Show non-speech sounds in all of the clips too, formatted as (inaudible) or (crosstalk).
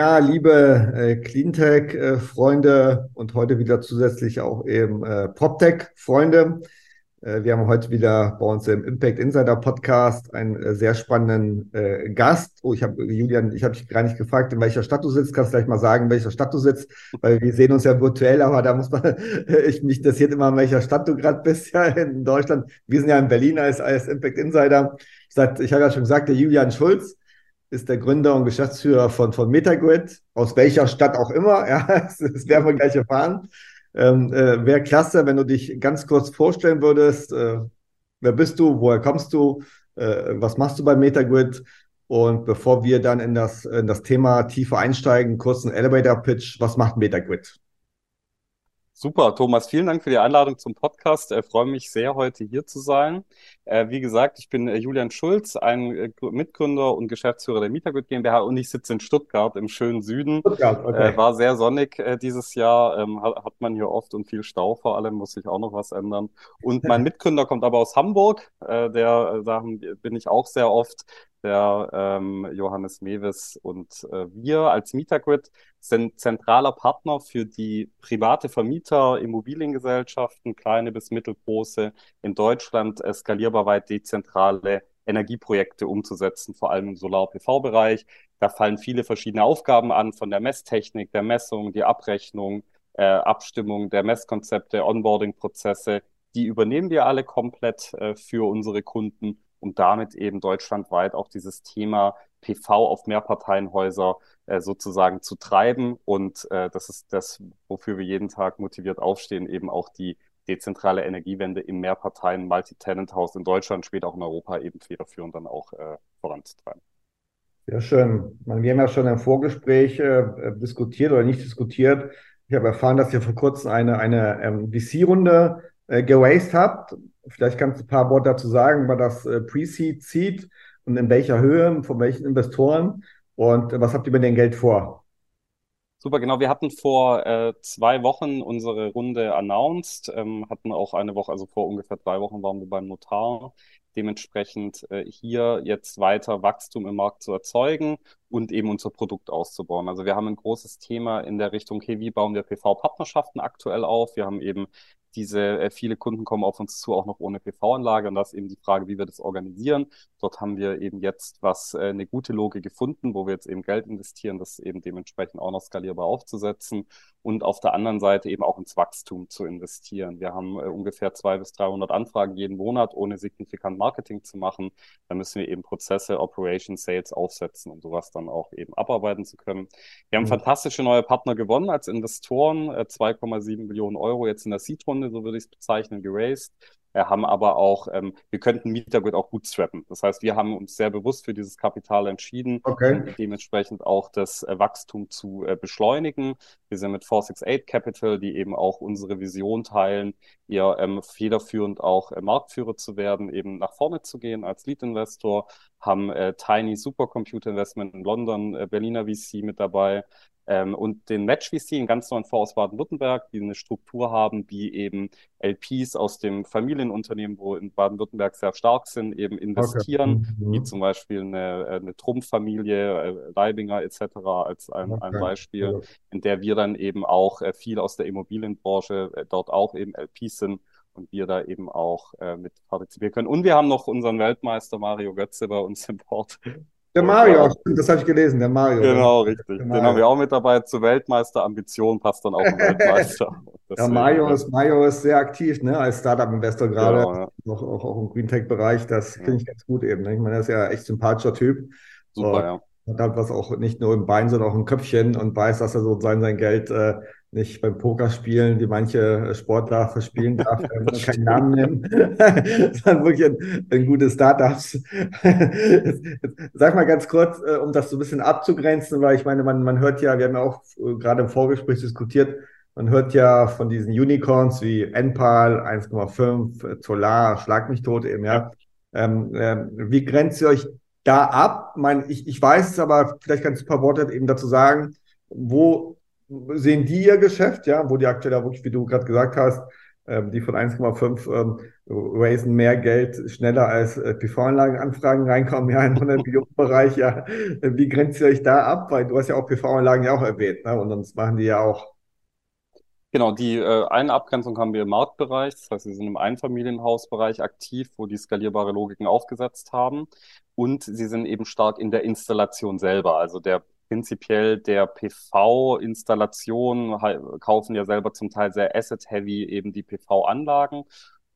Ja, liebe äh, Cleantech-Freunde und heute wieder zusätzlich auch eben äh, PropTech-Freunde. Äh, wir haben heute wieder bei uns im Impact Insider Podcast einen äh, sehr spannenden äh, Gast. Oh, ich habe Julian, ich habe dich gar nicht gefragt, in welcher Stadt du sitzt. Kannst du gleich mal sagen, in welcher Stadt du sitzt, weil wir sehen uns ja virtuell, aber da muss man, (laughs) ich mich interessiert immer, in welcher Stadt du gerade bist, ja, in Deutschland. Wir sind ja in Berlin als, als Impact Insider. Ich, ich habe ja schon gesagt, der Julian Schulz ist der Gründer und Geschäftsführer von, von Metagrid, aus welcher Stadt auch immer. (laughs) Ja, das werden wir gleich erfahren. Ähm, äh, Wäre klasse, wenn du dich ganz kurz vorstellen würdest. Äh, wer bist du? Woher kommst du? Äh, was machst du bei Metagrid? Und bevor wir dann in das, in das Thema tiefer einsteigen, kurzen Elevator-Pitch. Was macht Metagrid? Super, Thomas, vielen Dank für die Einladung zum Podcast. Ich äh, freue mich sehr, heute hier zu sein. Äh, wie gesagt, ich bin äh, Julian Schulz, ein äh, Mitgründer und Geschäftsführer der Mietergut GmbH und ich sitze in Stuttgart im schönen Süden. Stuttgart, okay. War sehr sonnig dieses Jahr, ähm, hat, man hier oft und viel Stau vor allem, muss sich auch noch was ändern. Und mein (laughs) Mitgründer kommt aber aus Hamburg, der, da bin ich auch sehr oft der ähm, Johannes Mewes und äh, wir als Mietergrid sind zentraler Partner für die private Vermieter, Immobiliengesellschaften, kleine bis mittelgroße in Deutschland skalierbar weit dezentrale Energieprojekte umzusetzen, vor allem im Solar-PV-Bereich. Da fallen viele verschiedene Aufgaben an, von der Messtechnik, der Messung, die Abrechnung, äh, Abstimmung der Messkonzepte, Onboarding-Prozesse. Die übernehmen wir alle komplett äh, für unsere Kunden und damit eben deutschlandweit auch dieses Thema PV auf Mehrparteienhäuser äh, sozusagen zu treiben. Und äh, das ist das, wofür wir jeden Tag motiviert aufstehen, eben auch die dezentrale Energiewende im Mehrparteien Multi-Tenant-Haus in Deutschland, später auch in Europa eben federführend dann auch äh, voranzutreiben. Sehr schön. Wir haben ja schon im Vorgespräch äh, diskutiert oder nicht diskutiert. Ich habe erfahren, dass ihr vor kurzem eine, eine ähm, VC-Runde äh, geraced habt. Vielleicht kannst du ein paar Worte dazu sagen, war das äh, Pre-Seed, Seed und in welcher Höhe, von welchen Investoren und was habt ihr mit dem Geld vor? Super, genau. Wir hatten vor äh, zwei Wochen unsere Runde announced, ähm, hatten auch eine Woche, also vor ungefähr drei Wochen waren wir beim Notar. Dementsprechend äh, hier jetzt weiter Wachstum im Markt zu erzeugen und eben unser Produkt auszubauen. Also wir haben ein großes Thema in der Richtung, okay, wie bauen wir PV-Partnerschaften aktuell auf? Wir haben eben diese äh, viele Kunden kommen auf uns zu, auch noch ohne PV-Anlage. Und das ist eben die Frage, wie wir das organisieren. Dort haben wir eben jetzt was äh, eine gute Logik gefunden, wo wir jetzt eben Geld investieren, das eben dementsprechend auch noch skalierbar aufzusetzen und auf der anderen Seite eben auch ins Wachstum zu investieren. Wir haben äh, ungefähr zwei bis 300 Anfragen jeden Monat, ohne signifikant Marketing zu machen. Da müssen wir eben Prozesse, Operation, Sales aufsetzen, um sowas dann auch eben abarbeiten zu können. Wir haben mhm. fantastische neue Partner gewonnen als Investoren, äh, 2,7 Millionen Euro jetzt in der Seed-Runde, so würde ich es bezeichnen, geraced. Wir haben aber auch, ähm, wir könnten Mietergut auch bootstrappen. Das heißt, wir haben uns sehr bewusst für dieses Kapital entschieden, okay. um dementsprechend auch das äh, Wachstum zu äh, beschleunigen. Wir sind mit 468 Capital, die eben auch unsere Vision teilen, eher ähm, federführend auch äh, Marktführer zu werden, eben nach vorne zu gehen als Lead-Investor, haben äh, Tiny Supercomputer Investment in London, äh, Berliner VC mit dabei, ähm, und den Match VC, einen ganz neuen Fonds aus Baden-Württemberg, die eine Struktur haben, wie eben LPs aus dem Familienunternehmen, wo in Baden-Württemberg sehr stark sind, eben investieren, okay. mhm. wie zum Beispiel eine, eine Trumpf-Familie, äh, Leibinger etc. als ein, okay. ein Beispiel, in der wir dann eben auch äh, viel aus der Immobilienbranche äh, dort auch eben LPs sind und wir da eben auch äh, mit partizipieren können. Und wir haben noch unseren Weltmeister Mario Götze bei uns im Port, der Mario, das habe ich gelesen, der Mario. Genau, richtig. Den haben wir auch mit dabei. Zur Weltmeister-Ambition passt dann auch ein Weltmeister. (laughs) (laughs) ja, Mario ist, Mario ist sehr aktiv, ne, als Startup-Investor gerade, genau, ja. auch, auch, auch, im Green Tech-Bereich. Das finde ich ganz gut eben. Ne? Ich meine, er ist ja echt sympathischer Typ. Super, und ja. Hat halt was auch nicht nur im Bein, sondern auch im Köpfchen und weiß, dass er so sein, sein Geld äh, nicht beim Pokerspielen, wie manche Sportler verspielen (laughs) darf, wenn man keinen Namen nennen, (laughs) sondern wirklich ein, ein gutes Startups. (laughs) Sag mal ganz kurz, äh, um das so ein bisschen abzugrenzen, weil ich meine, man, man hört ja, wir haben ja auch äh, gerade im Vorgespräch diskutiert, man hört ja von diesen Unicorns wie Enpal 1,5, Solar, Schlag mich tot eben, ja. Ähm, äh, wie grenzt ihr euch da ab? Ich, meine, ich, ich weiß es, aber vielleicht kannst du ein paar Worte eben dazu sagen, wo sehen die ihr Geschäft, ja, wo die aktuell wirklich, wie du gerade gesagt hast, ähm, die von 1,5 ähm, raisen mehr Geld schneller als äh, PV-Anlagenanfragen reinkommen, ja, in den Biobereich, ja. Wie grenzt ihr euch da ab? Weil du hast ja auch PV-Anlagen ja auch erwähnt, ne? Und sonst machen die ja auch Genau, die äh, eine Abgrenzung haben wir im Marktbereich, das heißt, wir sind im Einfamilienhausbereich aktiv, wo die skalierbare Logiken aufgesetzt haben. Und sie sind eben stark in der Installation selber. Also der prinzipiell der PV-Installation kaufen ja selber zum Teil sehr asset-heavy eben die PV-Anlagen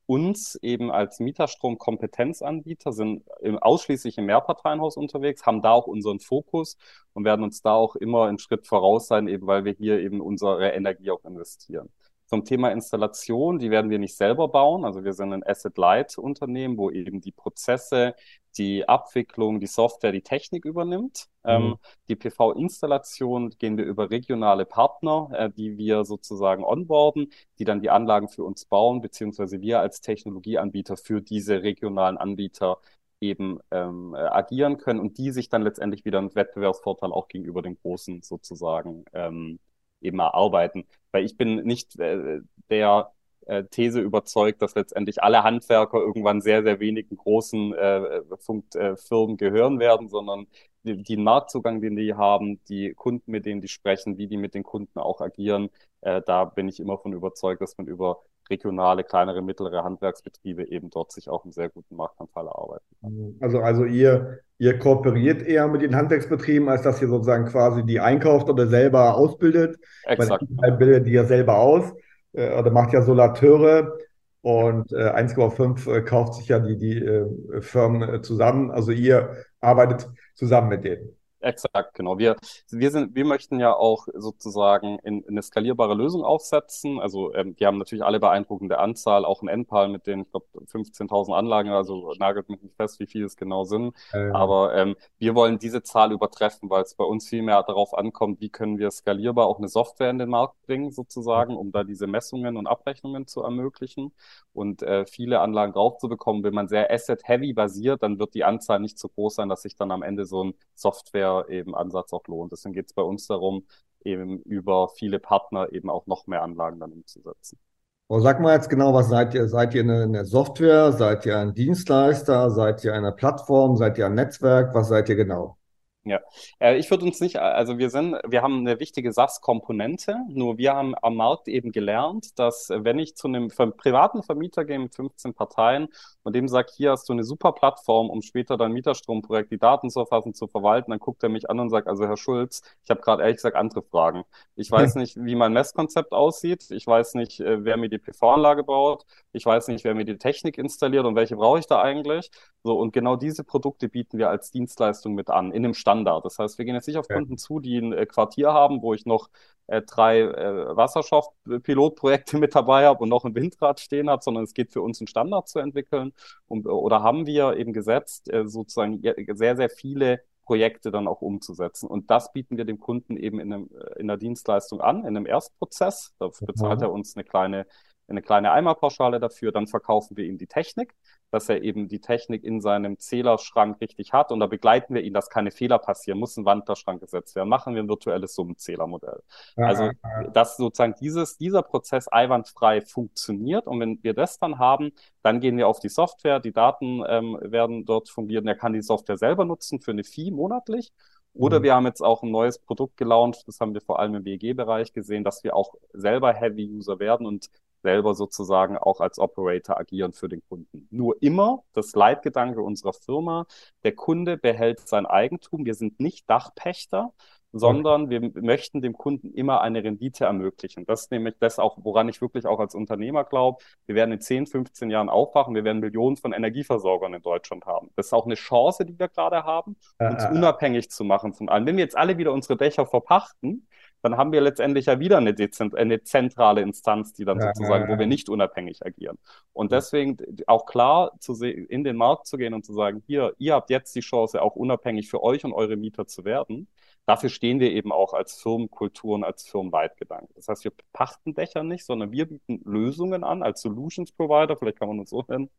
uns eben als Mieterstrom-Kompetenzanbieter sind ausschließlich im Mehrparteienhaus unterwegs, haben da auch unseren Fokus und werden uns da auch immer einen Schritt voraus sein, eben weil wir hier eben unsere Energie auch investieren. Zum Thema Installation, die werden wir nicht selber bauen. Also wir sind ein Asset-Light-Unternehmen, wo eben die Prozesse, die Abwicklung, die Software, die Technik übernimmt. Mhm. Ähm, die PV-Installation gehen wir über regionale Partner, äh, die wir sozusagen onboarden, die dann die Anlagen für uns bauen, beziehungsweise wir als Technologieanbieter für diese regionalen Anbieter eben ähm, äh, agieren können und die sich dann letztendlich wieder einen Wettbewerbsvorteil auch gegenüber den Großen sozusagen ähm, eben erarbeiten. Weil ich bin nicht äh, der äh, These überzeugt, dass letztendlich alle Handwerker irgendwann sehr, sehr wenigen großen äh, Funk, äh, Firmen gehören werden, sondern die, den Marktzugang, den die haben, die Kunden, mit denen die sprechen, wie die mit den Kunden auch agieren, äh, da bin ich immer von überzeugt, dass man über regionale, kleinere, mittlere Handwerksbetriebe eben dort sich auch einen sehr guten Marktanteil erarbeiten Also, also ihr, ihr kooperiert eher mit den Handwerksbetrieben, als dass ihr sozusagen quasi die einkauft oder selber ausbildet. Exakt. Weil bildet die ja selber aus äh, oder macht ja Solateure und äh, 1,5 äh, kauft sich ja die, die äh, Firmen äh, zusammen. Also ihr arbeitet zusammen mit denen. Exakt, genau. Wir, wir, sind, wir möchten ja auch sozusagen in, in eine skalierbare Lösung aufsetzen. Also ähm, die haben natürlich alle beeindruckende Anzahl, auch ein Endpal mit den, ich glaube, 15.000 Anlagen, also nagelt mich nicht fest, wie viel es genau sind. Ähm. Aber ähm, wir wollen diese Zahl übertreffen, weil es bei uns viel mehr darauf ankommt, wie können wir skalierbar auch eine Software in den Markt bringen, sozusagen, um da diese Messungen und Abrechnungen zu ermöglichen und äh, viele Anlagen drauf zu bekommen. Wenn man sehr asset-heavy basiert, dann wird die Anzahl nicht so groß sein, dass sich dann am Ende so ein Software eben Ansatz auch lohnt. Deswegen geht es bei uns darum, eben über viele Partner eben auch noch mehr Anlagen dann umzusetzen. Oh, sag mal jetzt genau, was seid ihr? Seid ihr eine, eine, Software? Seid ihr ein Dienstleister? Seid ihr eine Plattform? Seid ihr ein Netzwerk? Was seid ihr genau? Ja, äh, ich würde uns nicht, also wir sind, wir haben eine wichtige SaaS-Komponente, nur wir haben am Markt eben gelernt, dass wenn ich zu einem privaten Vermieter gehe mit 15 Parteien und dem sage, hier hast du eine super Plattform, um später dein Mieterstromprojekt, die Daten zu erfassen, zu verwalten, dann guckt er mich an und sagt, also Herr Schulz, ich habe gerade ehrlich gesagt andere Fragen. Ich weiß (laughs) nicht, wie mein Messkonzept aussieht, ich weiß nicht, äh, wer mir die PV-Anlage baut, ich weiß nicht, wer mir die Technik installiert und welche brauche ich da eigentlich. So, und genau diese Produkte bieten wir als Dienstleistung mit an, in dem Stand Standard. Das heißt, wir gehen jetzt nicht auf ja. Kunden zu, die ein äh, Quartier haben, wo ich noch äh, drei äh, Wasserstoffpilotprojekte (laughs) mit dabei habe und noch ein Windrad stehen habe, sondern es geht für uns, einen Standard zu entwickeln. Und, oder haben wir eben gesetzt, äh, sozusagen sehr, sehr viele Projekte dann auch umzusetzen. Und das bieten wir dem Kunden eben in, einem, äh, in der Dienstleistung an, in einem Erstprozess. Da bezahlt er uns eine kleine eine kleine Eimerpauschale dafür, dann verkaufen wir ihm die Technik, dass er eben die Technik in seinem Zählerschrank richtig hat. Und da begleiten wir ihn, dass keine Fehler passieren, muss. Ein Wanderschrank gesetzt werden, machen wir ein virtuelles Summenzählermodell. Ja, also, dass sozusagen dieses, dieser Prozess einwandfrei funktioniert. Und wenn wir das dann haben, dann gehen wir auf die Software, die Daten ähm, werden dort fungieren, er kann die Software selber nutzen für eine Fee monatlich. Oder mhm. wir haben jetzt auch ein neues Produkt gelauncht, das haben wir vor allem im WG-Bereich gesehen, dass wir auch selber Heavy-User werden. Und selber sozusagen auch als Operator agieren für den Kunden. Nur immer das Leitgedanke unserer Firma, der Kunde behält sein Eigentum. Wir sind nicht Dachpächter, sondern wir möchten dem Kunden immer eine Rendite ermöglichen. Das ist nämlich das auch, woran ich wirklich auch als Unternehmer glaube. Wir werden in 10, 15 Jahren aufwachen. Wir werden Millionen von Energieversorgern in Deutschland haben. Das ist auch eine Chance, die wir gerade haben, uns unabhängig zu machen von allen. Wenn wir jetzt alle wieder unsere Dächer verpachten, dann haben wir letztendlich ja wieder eine, eine zentrale Instanz, die dann sozusagen, wo wir nicht unabhängig agieren. Und deswegen auch klar zu in den Markt zu gehen und zu sagen, hier, ihr habt jetzt die Chance, auch unabhängig für euch und eure Mieter zu werden. Dafür stehen wir eben auch als Firmenkultur und als Firmenweitgedanke. Das heißt, wir pachten Dächer nicht, sondern wir bieten Lösungen an als Solutions Provider, vielleicht kann man uns so nennen,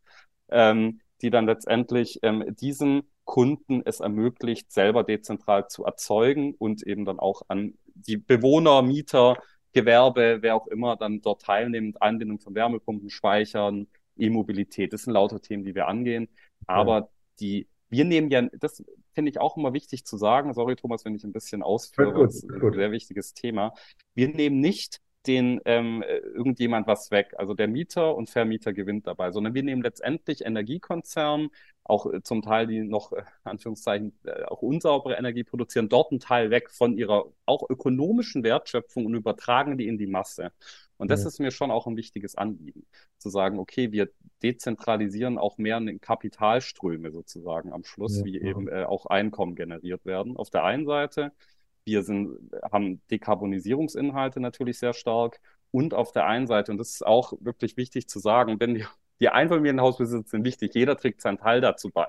ähm, die dann letztendlich ähm, diesen Kunden es ermöglicht, selber dezentral zu erzeugen und eben dann auch an die Bewohner, Mieter Gewerbe, wer auch immer dann dort teilnimmt, Anbindung von Wärmepumpen, Speichern, E-Mobilität. Das sind lauter Themen, die wir angehen. Aber ja. die, wir nehmen ja, das finde ich auch immer wichtig zu sagen. Sorry, Thomas, wenn ich ein bisschen ausführe, gut, das ist ein sehr wichtiges Thema. Wir nehmen nicht den ähm, irgendjemand was weg. Also der Mieter und Vermieter gewinnt dabei, sondern wir nehmen letztendlich Energiekonzernen, auch äh, zum Teil, die noch, äh, Anführungszeichen, äh, auch unsaubere Energie produzieren, dort einen Teil weg von ihrer auch ökonomischen Wertschöpfung und übertragen die in die Masse. Und das ja. ist mir schon auch ein wichtiges Anliegen, zu sagen, okay, wir dezentralisieren auch mehr in Kapitalströme sozusagen am Schluss, ja. wie eben äh, auch Einkommen generiert werden. Auf der einen Seite, wir sind, haben Dekarbonisierungsinhalte natürlich sehr stark und auf der einen Seite, und das ist auch wirklich wichtig zu sagen, wenn die, die Einfamilienhausbesitzer sind wichtig, jeder trägt seinen Teil dazu bei.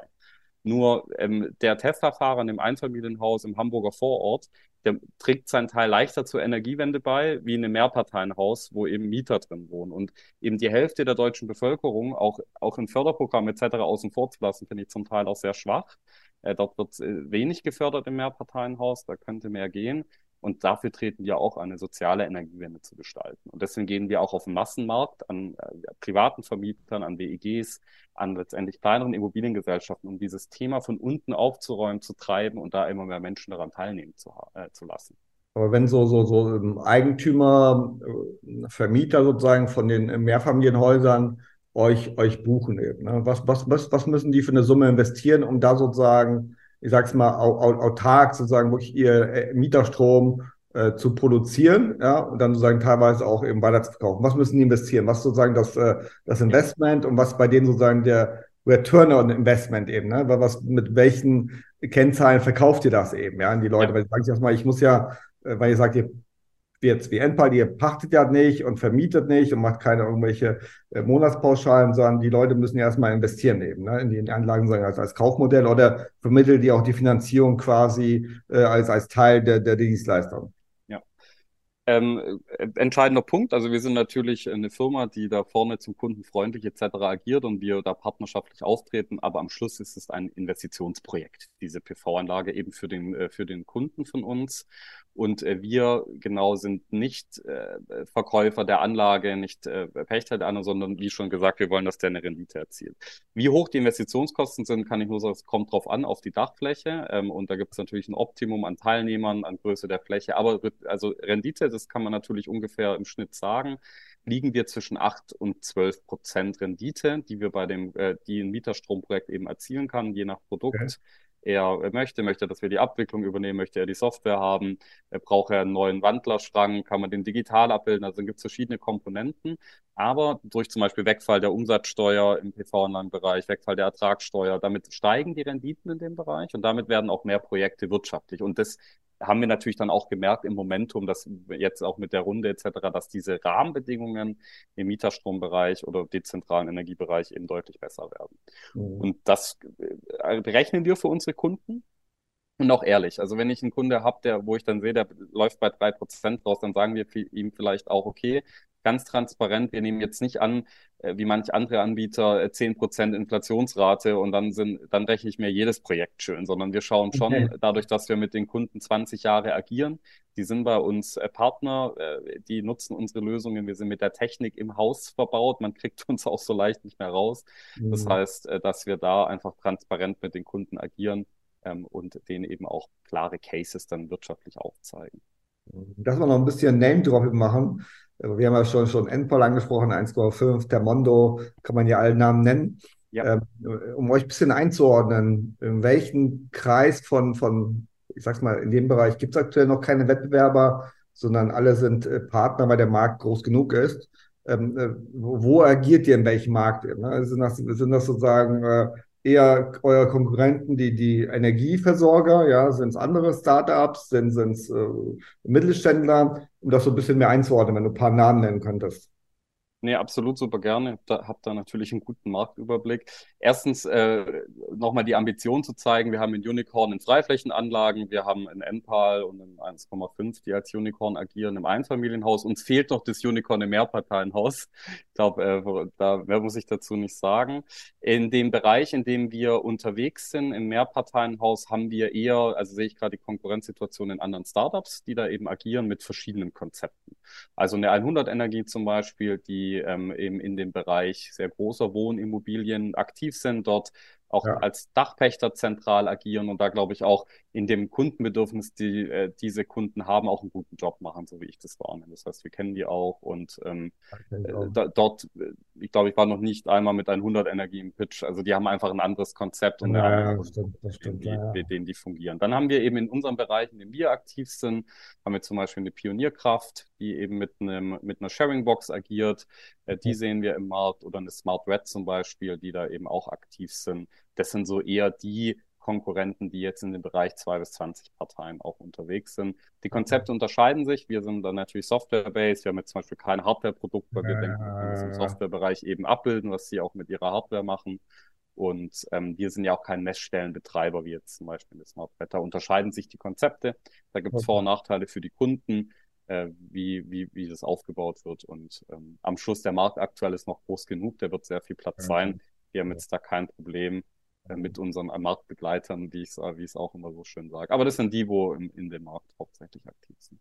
Nur ähm, der Tesla-Fahrer in dem Einfamilienhaus im Hamburger Vorort, der trägt seinen Teil leichter zur Energiewende bei, wie in einem Mehrparteienhaus, wo eben Mieter drin wohnen. Und eben die Hälfte der deutschen Bevölkerung, auch, auch in Förderprogrammen etc. außen vor zu lassen, finde ich zum Teil auch sehr schwach. Äh, dort wird äh, wenig gefördert im Mehrparteienhaus, da könnte mehr gehen. Und dafür treten wir auch eine soziale Energiewende zu gestalten. Und deswegen gehen wir auch auf den Massenmarkt an äh, privaten Vermietern, an WEGs, an letztendlich kleineren Immobiliengesellschaften, um dieses Thema von unten aufzuräumen, zu treiben und da immer mehr Menschen daran teilnehmen zu, äh, zu lassen. Aber wenn so, so, so Eigentümer, äh, Vermieter sozusagen von den Mehrfamilienhäusern euch, euch buchen eben, ne? was, was, was, was müssen die für eine Summe investieren, um da sozusagen ich sag's mal, autark sozusagen wirklich ihr äh, Mieterstrom äh, zu produzieren, ja, und dann sozusagen teilweise auch eben weiter zu verkaufen. Was müssen die investieren? Was sozusagen das, äh, das Investment und was bei denen sozusagen der Return on Investment eben, ne? Was, mit welchen Kennzahlen verkauft ihr das eben, ja, an die Leute? Ja. Weil ich sage erstmal, ich muss ja, äh, weil ihr sagt, ihr jetzt wie Endpal, ihr pachtet ja nicht und vermietet nicht und macht keine irgendwelche äh, Monatspauschalen, sondern die Leute müssen ja erstmal investieren eben, ne, in die Anlagen sagen, als, als Kaufmodell oder vermittelt die auch die Finanzierung quasi äh, als, als Teil der, der Dienstleistung. Ähm, äh, entscheidender Punkt, also wir sind natürlich eine Firma, die da vorne zum Kunden freundlich etc. agiert und wir da partnerschaftlich auftreten, aber am Schluss ist es ein Investitionsprojekt, diese PV-Anlage eben für den, äh, für den Kunden von uns. Und äh, wir genau sind nicht äh, Verkäufer der Anlage, nicht äh, Pächter der Anlage, sondern wie schon gesagt, wir wollen, dass der eine Rendite erzielt. Wie hoch die Investitionskosten sind, kann ich nur sagen, es kommt drauf an, auf die Dachfläche. Ähm, und da gibt es natürlich ein Optimum an Teilnehmern, an Größe der Fläche. Aber also Rendite, das kann man natürlich ungefähr im Schnitt sagen, liegen wir zwischen 8 und 12 Prozent Rendite, die wir bei dem, äh, die ein Mieterstromprojekt eben erzielen kann, je nach Produkt. Okay. Er möchte, möchte, dass wir die Abwicklung übernehmen, möchte er die Software haben, braucht er einen neuen Wandlerstrang, kann man den digital abbilden, also gibt es verschiedene Komponenten, aber durch zum Beispiel Wegfall der Umsatzsteuer im PV-Anlagenbereich, Wegfall der Ertragssteuer, damit steigen die Renditen in dem Bereich und damit werden auch mehr Projekte wirtschaftlich. Und das haben wir natürlich dann auch gemerkt im Momentum, dass jetzt auch mit der Runde etc., dass diese Rahmenbedingungen im Mieterstrombereich oder dezentralen Energiebereich eben deutlich besser werden. Mhm. Und das äh, berechnen wir für unsere Kunden. Und auch ehrlich, also wenn ich einen Kunde habe, der, wo ich dann sehe, der läuft bei drei Prozent raus, dann sagen wir ihm vielleicht auch, okay, ganz transparent. Wir nehmen jetzt nicht an, äh, wie manche andere Anbieter, äh, zehn Prozent Inflationsrate und dann sind, dann rechne ich mir jedes Projekt schön, sondern wir schauen schon okay. dadurch, dass wir mit den Kunden 20 Jahre agieren. Die sind bei uns äh, Partner, die nutzen unsere Lösungen. Wir sind mit der Technik im Haus verbaut. Man kriegt uns auch so leicht nicht mehr raus. Mhm. Das heißt, dass wir da einfach transparent mit den Kunden agieren ähm, und denen eben auch klare Cases dann wirtschaftlich aufzeigen. Lass mal noch ein bisschen Name-Dropping machen. Wir haben ja schon, schon Endpol angesprochen, 1,5, Termondo, kann man ja alle Namen nennen. Ja. Ähm, um euch ein bisschen einzuordnen, in welchem Kreis von, von, ich sag's mal, in dem Bereich gibt es aktuell noch keine Wettbewerber, sondern alle sind äh, Partner, weil der Markt groß genug ist. Ähm, äh, wo, wo, agiert ihr in welchem Markt? Ne? Sind, das, sind das sozusagen äh, eher eure Konkurrenten, die, die Energieversorger, ja, sind es andere Startups, sind es äh, Mittelständler, um das so ein bisschen mehr einzuordnen, wenn du ein paar Namen nennen könntest. Nee, absolut super gerne. Hab da, hab da natürlich einen guten Marktüberblick. Erstens äh, nochmal die Ambition zu zeigen, wir haben in Unicorn in Freiflächenanlagen, wir haben in NPAL und in 1,5, die als Unicorn agieren im Einfamilienhaus. Uns fehlt noch das Unicorn im Mehrparteienhaus. Ich glaube, äh, da mehr muss ich dazu nicht sagen. In dem Bereich, in dem wir unterwegs sind, im Mehrparteienhaus, haben wir eher, also sehe ich gerade die Konkurrenzsituation in anderen Startups, die da eben agieren mit verschiedenen Konzepten. Also eine 100 Energie zum Beispiel, die die ähm, eben in dem Bereich sehr großer Wohnimmobilien aktiv sind, dort auch ja. als Dachpächter zentral agieren und da glaube ich auch in dem Kundenbedürfnis, die äh, diese Kunden haben, auch einen guten Job machen, so wie ich das wahrnehme. Das heißt, wir kennen die auch und ähm, äh, da, dort, äh, ich glaube, ich war noch nicht einmal mit 100 Energie im Pitch. Also die haben einfach ein anderes Konzept und ja, die, ja, mit denen die fungieren. Dann haben wir eben in unserem Bereich, in dem wir aktiv sind, haben wir zum Beispiel eine Pionierkraft, die eben mit einem mit einer Sharing Box agiert. Äh, die sehen wir im Markt oder eine Smart Red zum Beispiel, die da eben auch aktiv sind. Das sind so eher die Konkurrenten, die jetzt in dem Bereich zwei bis 20 Parteien auch unterwegs sind. Die Konzepte unterscheiden sich. Wir sind dann natürlich Software-based. Wir haben jetzt zum Beispiel kein Hardware-Produkt, weil wir ja, denken, wir können das im Software-Bereich eben abbilden, was sie auch mit ihrer Hardware machen. Und ähm, wir sind ja auch kein Messstellenbetreiber, wie jetzt zum Beispiel das Smart Da unterscheiden sich die Konzepte. Da gibt es okay. Vor- und Nachteile für die Kunden, äh, wie, wie, wie das aufgebaut wird. Und ähm, am Schluss der Markt aktuell ist noch groß genug, der wird sehr viel Platz ja. sein. Wir haben jetzt da kein Problem, mit unseren Marktbegleitern, wie ich es auch immer so schön sage. Aber das sind die, wo in, in dem Markt hauptsächlich aktiv sind.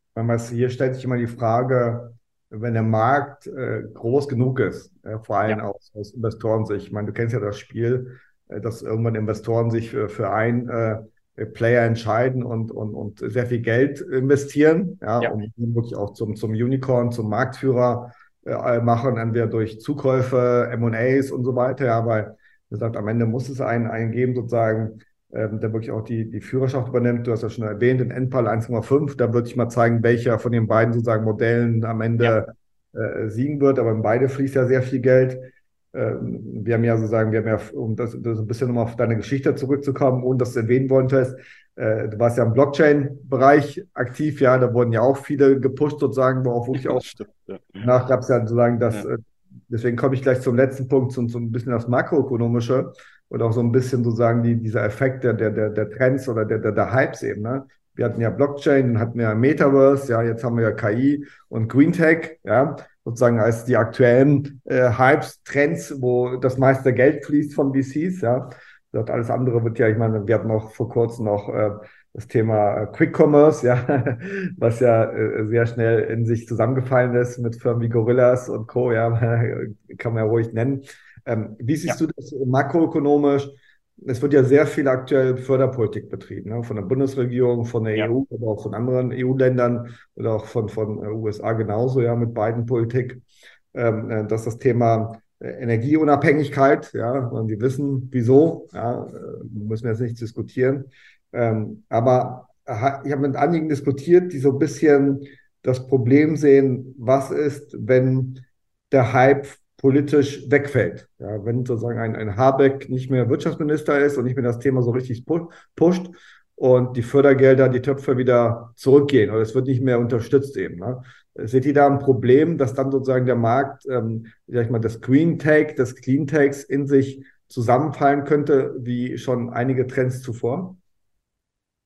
Hier stellt sich immer die Frage, wenn der Markt äh, groß genug ist, äh, vor allem ja. aus, aus Investorensicht. Ich meine, du kennst ja das Spiel, äh, dass irgendwann Investoren sich für, für ein äh, Player entscheiden und, und, und sehr viel Geld investieren, ja, ja. um wirklich auch zum, zum Unicorn, zum Marktführer äh, machen, entweder durch Zukäufe, M&As und so weiter, ja, weil gesagt, am Ende muss es einen, einen geben, sozusagen, ähm, der wirklich auch die, die Führerschaft übernimmt. Du hast ja schon erwähnt, den Endpal 1,5, da würde ich mal zeigen, welcher von den beiden sozusagen Modellen am Ende ja. äh, siegen wird. Aber in beide fließt ja sehr viel Geld. Ähm, wir haben ja sozusagen, wir haben ja, um das, das ein bisschen nochmal auf deine Geschichte zurückzukommen, ohne dass du erwähnen wolltest, äh, du warst ja im Blockchain-Bereich aktiv, ja, da wurden ja auch viele gepusht sozusagen, wo auch wirklich auch Stimmt, ja. nach gab es ja sozusagen das ja. Deswegen komme ich gleich zum letzten Punkt, so ein bisschen das Makroökonomische und auch so ein bisschen sozusagen die, dieser Effekt der, der, der, der Trends oder der, der, der Hypes eben. Ne? Wir hatten ja Blockchain, dann hatten wir Metaverse, ja, jetzt haben wir ja KI und Green Tech, ja, sozusagen als die aktuellen äh, Hypes, Trends, wo das meiste Geld fließt von VCs, ja. Das alles andere wird ja, ich meine, wir hatten auch vor kurzem noch äh, das Thema äh, Quick Commerce, ja, (laughs) was ja äh, sehr schnell in sich zusammengefallen ist mit Firmen wie Gorillas und Co., ja, (laughs) kann man ja ruhig nennen. Ähm, wie siehst ja. du das makroökonomisch? Es wird ja sehr viel aktuell Förderpolitik betrieben, ne? von der Bundesregierung, von der ja. EU, aber auch von anderen EU-Ländern oder auch von, von USA genauso, ja, mit beiden Politik, ähm, äh, dass das Thema Energieunabhängigkeit, ja, und die wissen, wieso, ja, müssen wir jetzt nicht diskutieren, ähm, aber ich habe mit Anliegen diskutiert, die so ein bisschen das Problem sehen, was ist, wenn der Hype politisch wegfällt. Ja, wenn sozusagen ein, ein Habeck nicht mehr Wirtschaftsminister ist und nicht mehr das Thema so richtig pusht und die Fördergelder, die Töpfe wieder zurückgehen oder es wird nicht mehr unterstützt eben. Ne? Seht ihr da ein Problem, dass dann sozusagen der Markt, ähm, sag ich mal, das Green Take, das Clean Takes in sich zusammenfallen könnte, wie schon einige Trends zuvor?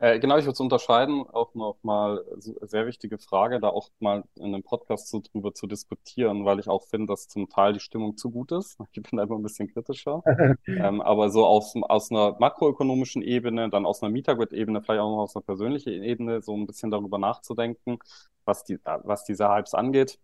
Äh, genau, ich würde es unterscheiden, auch noch mal sehr wichtige Frage, da auch mal in einem Podcast so drüber zu diskutieren, weil ich auch finde, dass zum Teil die Stimmung zu gut ist. (laughs) Ich bin da immer ein bisschen kritischer. (laughs) ähm, aber so aus, aus einer makroökonomischen Ebene, dann aus einer Metagrid-Ebene, vielleicht auch noch aus einer persönlichen Ebene, so ein bisschen darüber nachzudenken, was, die, was diese Hypes angeht.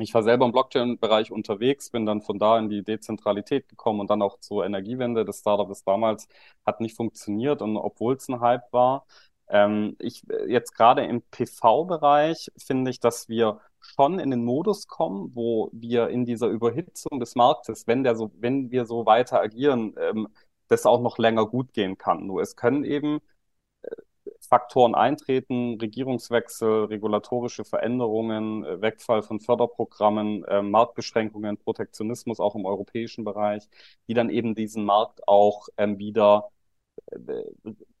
Ich war selber im Blockchain-Bereich unterwegs, bin dann von da in die Dezentralität gekommen und dann auch zur Energiewende. Das Startup ist damals, hat nicht funktioniert und obwohl es ein Hype war. Ähm, ich jetzt gerade im PV-Bereich finde ich, dass wir schon in den Modus kommen, wo wir in dieser Überhitzung des Marktes, wenn der so, wenn wir so weiter agieren, ähm, das auch noch länger gut gehen kann. Nur es können eben Faktoren eintreten, Regierungswechsel, regulatorische Veränderungen, äh, Wegfall von Förderprogrammen, äh, Marktbeschränkungen, Protektionismus auch im europäischen Bereich, die dann eben diesen Markt auch ähm, wieder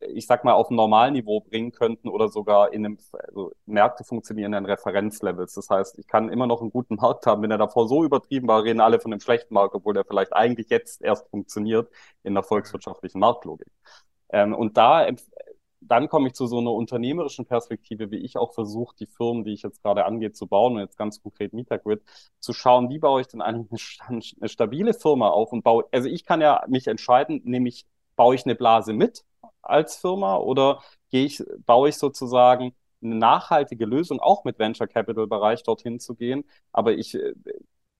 ich sag mal, auf ein Normalniveau bringen könnten oder sogar in einem, also Märkte funktionieren in Referenzlevels. Das heißt, ich kann immer noch einen guten Markt haben. Wenn er davor so übertrieben war, reden alle von einem schlechten Markt, obwohl der vielleicht eigentlich jetzt erst funktioniert in der volkswirtschaftlichen Marktlogik. Ähm, und da dann komme ich zu so einer unternehmerischen Perspektive, wie ich auch versuche, die Firmen, die ich jetzt gerade angehe, zu bauen und jetzt ganz konkret Metagrid, zu schauen, wie baue ich denn eigentlich (laughs) eine, eine stabile Firma auf und baue, also ich kann ja mich entscheiden, nämlich baue ich eine Blase mit als Firma oder gehe ich, baue ich sozusagen eine nachhaltige Lösung, auch mit Venture Capital Bereich dorthin zu gehen, aber ich äh,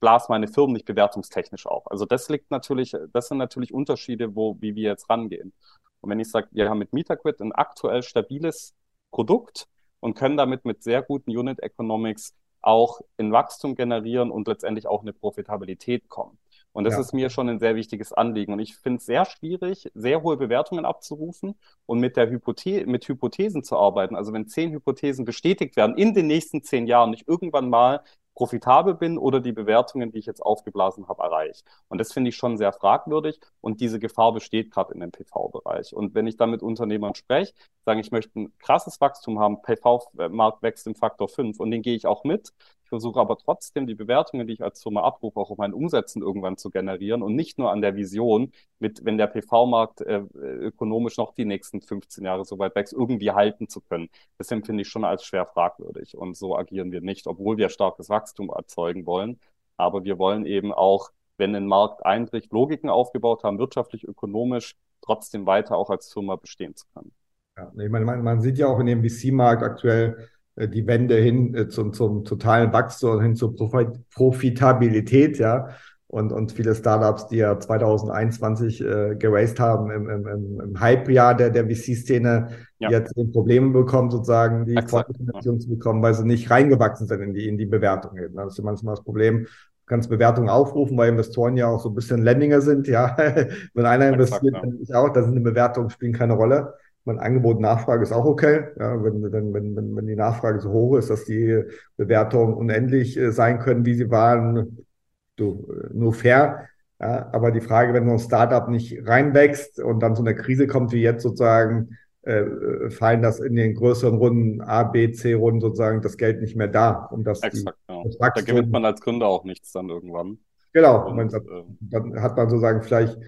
blase meine Firmen nicht bewertungstechnisch auf. Also das liegt natürlich, das sind natürlich Unterschiede, wo, wie wir jetzt rangehen. Und wenn ich sage, wir haben mit MetaQuid ein aktuell stabiles Produkt und können damit mit sehr guten Unit Economics auch in Wachstum generieren und letztendlich auch eine Profitabilität kommen. Und das ja. ist mir schon ein sehr wichtiges Anliegen. Und ich finde es sehr schwierig, sehr hohe Bewertungen abzurufen und mit der Hypothe mit Hypothesen zu arbeiten. Also wenn zehn Hypothesen bestätigt werden in den nächsten zehn Jahren, nicht irgendwann mal profitabel bin oder die Bewertungen, die ich jetzt aufgeblasen habe, erreiche. Und das finde ich schon sehr fragwürdig und diese Gefahr besteht gerade in dem PV-Bereich. Und wenn ich dann mit Unternehmern spreche, sagen, ich möchte ein krasses Wachstum haben, PV-Markt wächst im Faktor 5 und den gehe ich auch mit, ich versuche aber trotzdem die Bewertungen, die ich als Firma abrufe, auch auf meinen Umsätzen irgendwann zu generieren und nicht nur an der Vision, mit, wenn der PV-Markt äh, ökonomisch noch die nächsten 15 Jahre so weit wächst, irgendwie halten zu können. Das empfinde ich schon als schwer fragwürdig. Und so agieren wir nicht, obwohl wir starkes Wachstum erzeugen wollen. Aber wir wollen eben auch, wenn ein Markt einbricht, Logiken aufgebaut haben, wirtschaftlich, ökonomisch, trotzdem weiter auch als Firma bestehen zu können. Ja, ich meine, man, man sieht ja auch in dem VC-Markt aktuell, die Wende hin äh, zum, zum totalen Wachstum, hin zur Profitabilität, ja. Und, und viele Startups, die ja 2021 äh, geraced haben im, im, im Hype-Jahr der, der VC-Szene, ja. jetzt Probleme bekommen, sozusagen die Vorfinanzierung zu bekommen, weil sie nicht reingewachsen sind in die, in die Bewertungen. Das ist manchmal das Problem. Du kannst Bewertungen aufrufen, weil Investoren ja auch so ein bisschen Lemminger sind, ja. (laughs) Wenn einer investiert, dann ich auch, da sind die Bewertungen spielen keine Rolle mein Angebot Nachfrage ist auch okay. Ja, wenn, wenn, wenn, wenn die Nachfrage so hoch ist, dass die Bewertungen unendlich äh, sein können, wie sie waren, du, äh, nur fair. Ja, aber die Frage, wenn so ein Startup nicht reinwächst und dann so eine Krise kommt wie jetzt sozusagen, äh, äh fallen das in den größeren Runden, A, B, C Runden sozusagen das Geld nicht mehr da. Um das Exakt, die, das da gewinnt man als Gründer auch nichts dann irgendwann. Genau, und, dann, äh, dann hat man sozusagen vielleicht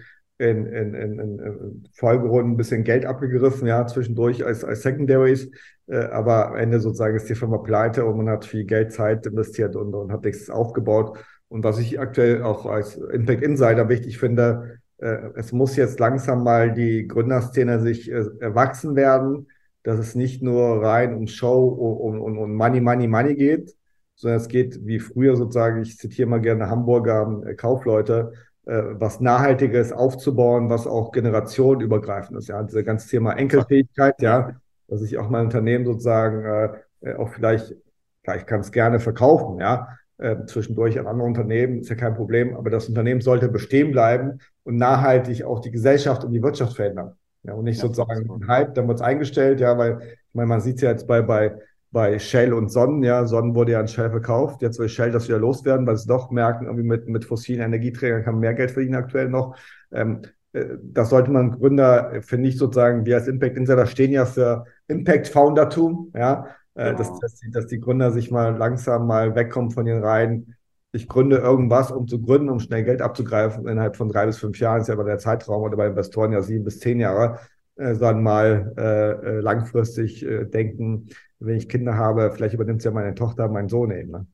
in, in, in, in Folgerunden ein bisschen Geld abgegriffen, ja, zwischendurch als, als Secondaries. Äh, aber am Ende sozusagen ist die Firma pleite und man hat viel Geld, Zeit investiert und, und hat nichts aufgebaut. Und was ich aktuell auch als Impact Insider wichtig finde, äh, es muss jetzt langsam mal die Gründerszene sich äh, erwachsen werden, dass es nicht nur rein um Show, um, um, um Money, Money, Money geht, sondern es geht wie früher sozusagen, ich zitiere mal gerne Hamburger äh, Kaufleute, äh, was Nachhaltiges aufzubauen, was auch generationenübergreifend ist. Ja, diese ganze Thema Enkelfähigkeit, ja, dass ich auch mein Unternehmen sozusagen äh, äh auch vielleicht, vielleicht kann es gerne verkaufen, ja, äh, zwischendurch an andere Unternehmen, ist ja kein Problem, aber das Unternehmen sollte bestehen bleiben und nachhaltig auch die Gesellschaft und die Wirtschaft verändern. Ja, und nicht ja, sozusagen ein Hype, dann wird es eingestellt, ja, weil, ich meine, man sieht es ja jetzt bei, bei bei Shell und Sonnen, ja, Sonnen wurde ja an Shell verkauft, jetzt will Shell das wieder loswerden, weil sie doch merken, irgendwie mit, mit fossilen Energieträgern kann man mehr Geld verdienen aktuell noch. Ähm, äh, das sollte man Gründer, finde ich sozusagen, wir als Impact Insider stehen ja für Impact Foundertum, ja, äh, genau. dass, dass, die, dass die Gründer sich mal langsam mal wegkommen von den Reihen. Ich gründe irgendwas, um zu gründen, um schnell Geld abzugreifen. Innerhalb von drei bis fünf Jahren ist ja aber der Zeitraum oder bei Investoren ja sieben bis zehn Jahre, äh, sondern mal äh, äh langfristig äh, denken, wenn ich Kinder habe, vielleicht übernimmt es ja meine Tochter, mein Sohn eben. Ne?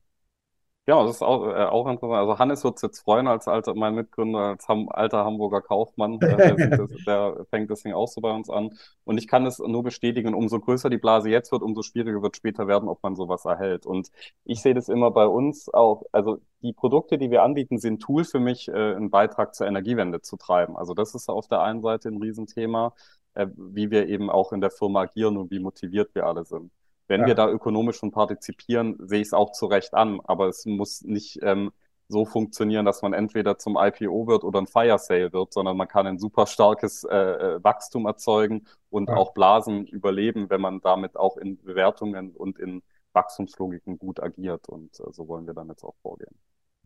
Ja, das ist auch, äh, auch interessant. Also Hannes wird es jetzt freuen als alter, mein Mitgründer, als Ham, alter Hamburger Kaufmann. Äh, (laughs) der, der, fängt das Ding auch so bei uns an. Und ich kann es nur bestätigen, umso größer die Blase jetzt wird, umso schwieriger wird später werden, ob man sowas erhält. Und ich sehe das immer bei uns auch, also die Produkte, die wir anbieten, sind Tool für mich, äh, einen Beitrag zur Energiewende zu treiben. Also das ist auf der einen Seite ein Riesenthema, äh, wie wir eben auch in der Firma agieren und wie motiviert wir alle sind. Wenn ja. wir da ökonomisch von partizipieren, sehe ich es auch zu Recht an, aber es muss nicht ähm, so funktionieren, dass man entweder zum IPO wird oder ein Fire Sale wird, sondern man kann ein super starkes äh, äh, Wachstum erzeugen und ja. auch Blasen überleben, wenn man damit auch in Bewertungen und in Wachstumslogiken gut agiert. Und äh, so wollen wir dann jetzt auch vorgehen.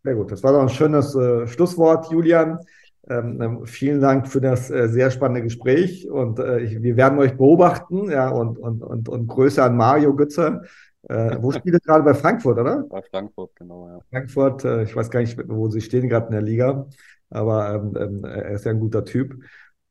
Sehr gut. Das war doch ein schönes äh, Schlusswort, Julian. Ähm, ähm, vielen Dank für das äh, sehr spannende Gespräch und äh, ich, wir werden euch beobachten ja, und, und, und, und Grüße an Mario Götze. Äh, wo (laughs) spielt er gerade bei Frankfurt, oder? Bei Frankfurt, genau, ja. Frankfurt, äh, ich weiß gar nicht, wo sie stehen gerade in der Liga, aber ähm, ähm er ist ja ein guter Typ.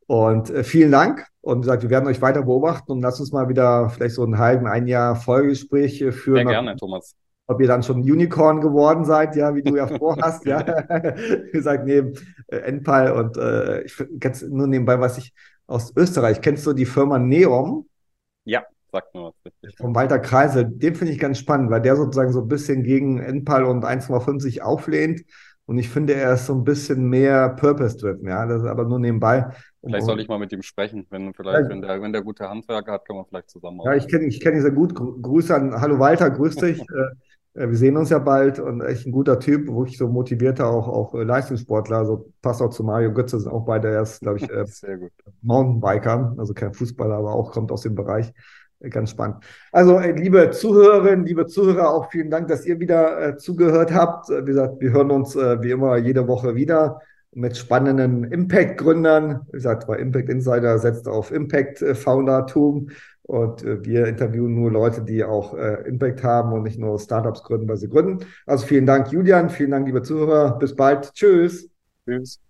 Und äh, vielen Dank. Und wie gesagt, wir werden euch weiter beobachten und lasst uns mal wieder vielleicht so einen halben, ein Jahr Folgegespräch führen. Sehr gerne, Thomas ob ihr dann schon Unicorn geworden seid, ja, wie du ja vorhast, ja. (laughs) (laughs) Wie gesagt, neben äh, Enpal und äh, ich kennst nur nebenbei, was ich aus Österreich, kennst du die Firma Neom? Ja, sagt mir was. Richtig. Von Walter Kreisel, den finde ich ganz spannend, weil der sozusagen so ein bisschen gegen Enpal und 1,50 auflehnt. Und ich finde, er ist so ein bisschen mehr Purpose-driven, ja. Das ist aber nur nebenbei. Vielleicht soll ich mal mit ihm sprechen, wenn vielleicht, ja, wenn der, wenn der gute Handwerker hat, können wir vielleicht zusammen. Ja, ich kenne ich kenn ihn sehr gut. Grüße an, hallo Walter, grüß dich. (laughs) Äh, wir sehen uns ja bald und echt ein guter Typ, wirklich so motivierter auch, auch äh, Leistungssportler. Also passt auch zu Mario Götze, sind auch beide erst, glaube ich, (laughs) äh. Mountainbiker, also kein Fußballer, aber auch kommt aus dem Bereich. Ganz spannend. Also, liebe Zuhörerinnen, liebe Zuhörer, auch vielen Dank, dass ihr wieder äh, zugehört habt. Wie gesagt, wir hören uns äh, wie immer jede Woche wieder mit spannenden Impact-Gründern. Wie gesagt, bei Impact Insider setzt auf Impact-Founder-Tum. Und äh, wir interviewen nur Leute, die auch äh, Impact haben und nicht nur Startups gründen, weil sie gründen. Also vielen Dank, Julian. Vielen Dank, liebe Zuhörer. Bis bald. Tschüss. Tschüss.